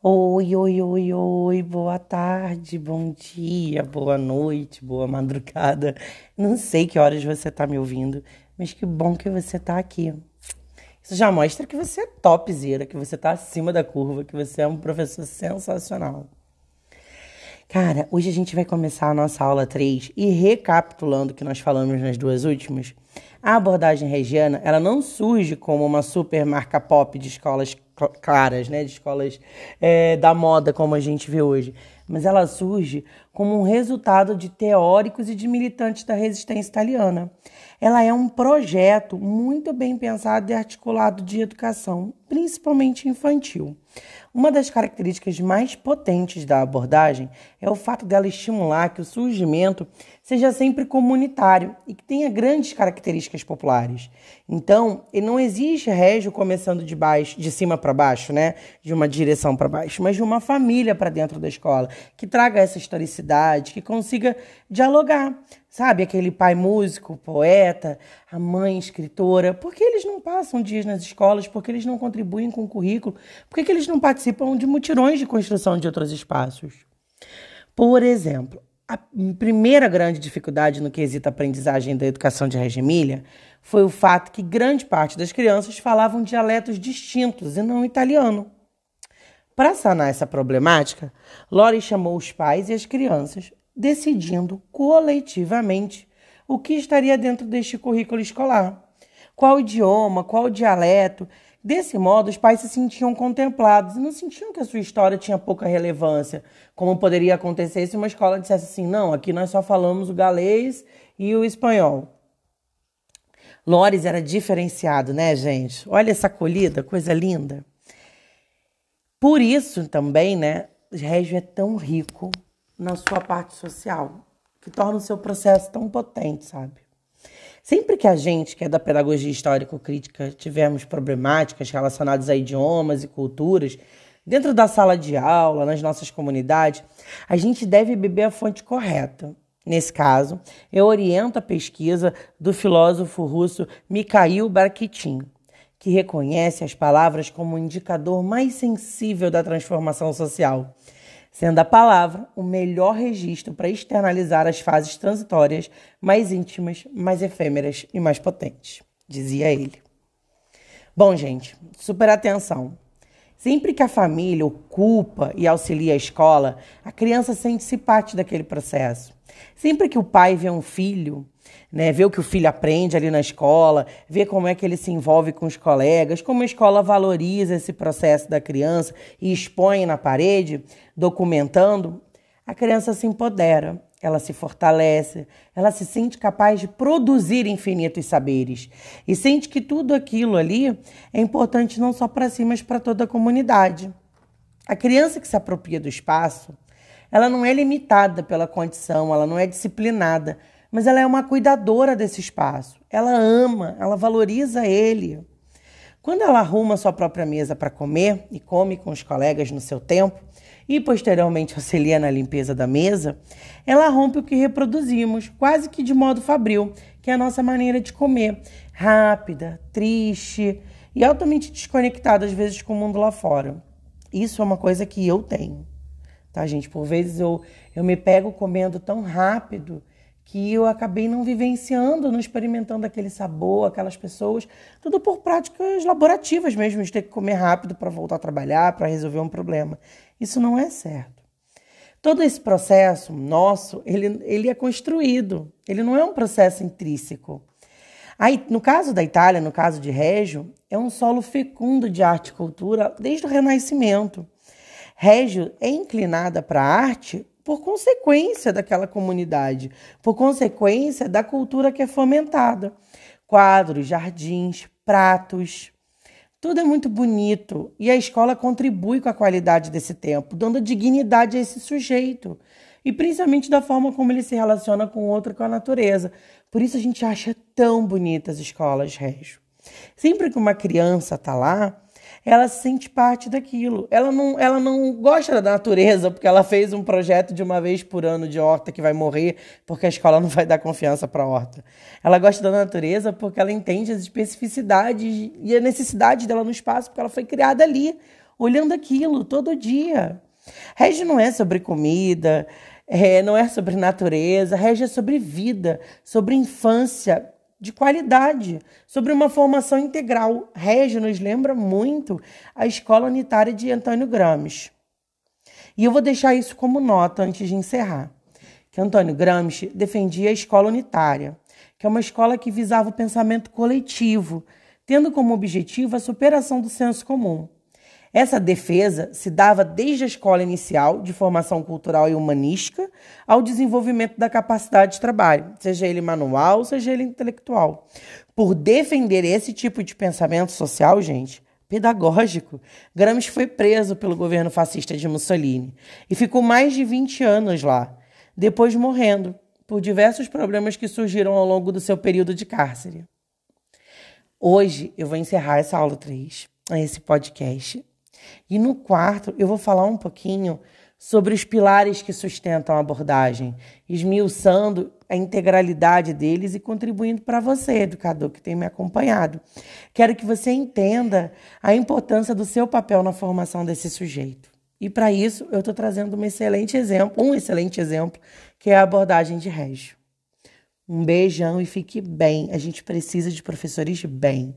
Oi, oi, oi, oi, boa tarde, bom dia, boa noite, boa madrugada. Não sei que horas você tá me ouvindo, mas que bom que você tá aqui. Isso já mostra que você é topzera, que você tá acima da curva, que você é um professor sensacional. Cara, hoje a gente vai começar a nossa aula 3 e recapitulando o que nós falamos nas duas últimas, a abordagem regiana, ela não surge como uma super marca pop de escolas claras, né, de escolas é, da moda como a gente vê hoje, mas ela surge como um resultado de teóricos e de militantes da resistência italiana. Ela é um projeto muito bem pensado e articulado de educação, principalmente infantil. Uma das características mais potentes da abordagem é o fato dela estimular que o surgimento seja sempre comunitário e que tenha grandes características populares. Então, não existe régio começando de baixo, de cima para baixo, né, de uma direção para baixo, mas de uma família para dentro da escola que traga essa historicidade, que consiga dialogar. Sabe, aquele pai músico, poeta, a mãe escritora, por que eles não passam dias nas escolas? Por que eles não contribuem com o currículo? Por que, que eles não participam de mutirões de construção de outros espaços? Por exemplo, a primeira grande dificuldade no quesito aprendizagem da educação de Reggio Emília foi o fato que grande parte das crianças falavam dialetos distintos e não italiano. Para sanar essa problemática, Lori chamou os pais e as crianças decidindo coletivamente o que estaria dentro deste currículo escolar. Qual idioma, qual dialeto. Desse modo, os pais se sentiam contemplados e não sentiam que a sua história tinha pouca relevância, como poderia acontecer se uma escola dissesse assim: não, aqui nós só falamos o galês e o espanhol. Lores era diferenciado, né, gente? Olha essa acolhida, coisa linda. Por isso também, né, Régio é tão rico na sua parte social, que torna o seu processo tão potente, sabe? Sempre que a gente, que é da pedagogia histórico-crítica, tivermos problemáticas relacionadas a idiomas e culturas, dentro da sala de aula, nas nossas comunidades, a gente deve beber a fonte correta. Nesse caso, eu oriento a pesquisa do filósofo russo Mikhail Bakhtin, que reconhece as palavras como o indicador mais sensível da transformação social sendo a palavra o melhor registro para externalizar as fases transitórias mais íntimas, mais efêmeras e mais potentes, dizia ele. Bom, gente, super atenção. Sempre que a família ocupa e auxilia a escola, a criança sente-se parte daquele processo. Sempre que o pai vê um filho né? Ver o que o filho aprende ali na escola, ver como é que ele se envolve com os colegas, como a escola valoriza esse processo da criança e expõe na parede, documentando, a criança se empodera, ela se fortalece, ela se sente capaz de produzir infinitos saberes e sente que tudo aquilo ali é importante não só para si, mas para toda a comunidade. A criança que se apropria do espaço, ela não é limitada pela condição, ela não é disciplinada, mas ela é uma cuidadora desse espaço. Ela ama, ela valoriza ele. Quando ela arruma sua própria mesa para comer e come com os colegas no seu tempo, e posteriormente auxilia na limpeza da mesa, ela rompe o que reproduzimos, quase que de modo fabril, que é a nossa maneira de comer, rápida, triste e altamente desconectada às vezes com o mundo lá fora. Isso é uma coisa que eu tenho, tá, gente? Por vezes eu, eu me pego comendo tão rápido que eu acabei não vivenciando, não experimentando aquele sabor, aquelas pessoas, tudo por práticas laborativas mesmo, de ter que comer rápido para voltar a trabalhar, para resolver um problema. Isso não é certo. Todo esse processo nosso, ele, ele é construído, ele não é um processo intrínseco. Aí, no caso da Itália, no caso de Régio, é um solo fecundo de arte e cultura desde o Renascimento. Régio é inclinada para a arte por consequência daquela comunidade, por consequência da cultura que é fomentada. Quadros, jardins, pratos, tudo é muito bonito e a escola contribui com a qualidade desse tempo, dando dignidade a esse sujeito e principalmente da forma como ele se relaciona com o outro, com a natureza. Por isso a gente acha tão bonitas as escolas, Régio. Sempre que uma criança está lá, ela se sente parte daquilo. Ela não, ela não gosta da natureza porque ela fez um projeto de uma vez por ano de horta que vai morrer porque a escola não vai dar confiança para a horta. Ela gosta da natureza porque ela entende as especificidades e a necessidade dela no espaço porque ela foi criada ali, olhando aquilo todo dia. Régio não é sobre comida, é, não é sobre natureza, Régio é sobre vida, sobre infância de qualidade, sobre uma formação integral. Régio nos lembra muito a escola unitária de Antônio Gramsci. E eu vou deixar isso como nota antes de encerrar. Que Antônio Gramsci defendia a escola unitária, que é uma escola que visava o pensamento coletivo, tendo como objetivo a superação do senso comum. Essa defesa se dava desde a escola inicial, de formação cultural e humanística, ao desenvolvimento da capacidade de trabalho, seja ele manual, seja ele intelectual. Por defender esse tipo de pensamento social, gente, pedagógico, Gramsci foi preso pelo governo fascista de Mussolini e ficou mais de 20 anos lá, depois morrendo por diversos problemas que surgiram ao longo do seu período de cárcere. Hoje eu vou encerrar essa aula 3, esse podcast. E no quarto eu vou falar um pouquinho sobre os pilares que sustentam a abordagem, esmiuçando a integralidade deles e contribuindo para você, educador, que tem me acompanhado. Quero que você entenda a importância do seu papel na formação desse sujeito. E para isso, eu estou trazendo um excelente exemplo, um excelente exemplo, que é a abordagem de Régio. Um beijão e fique bem. A gente precisa de professores bem.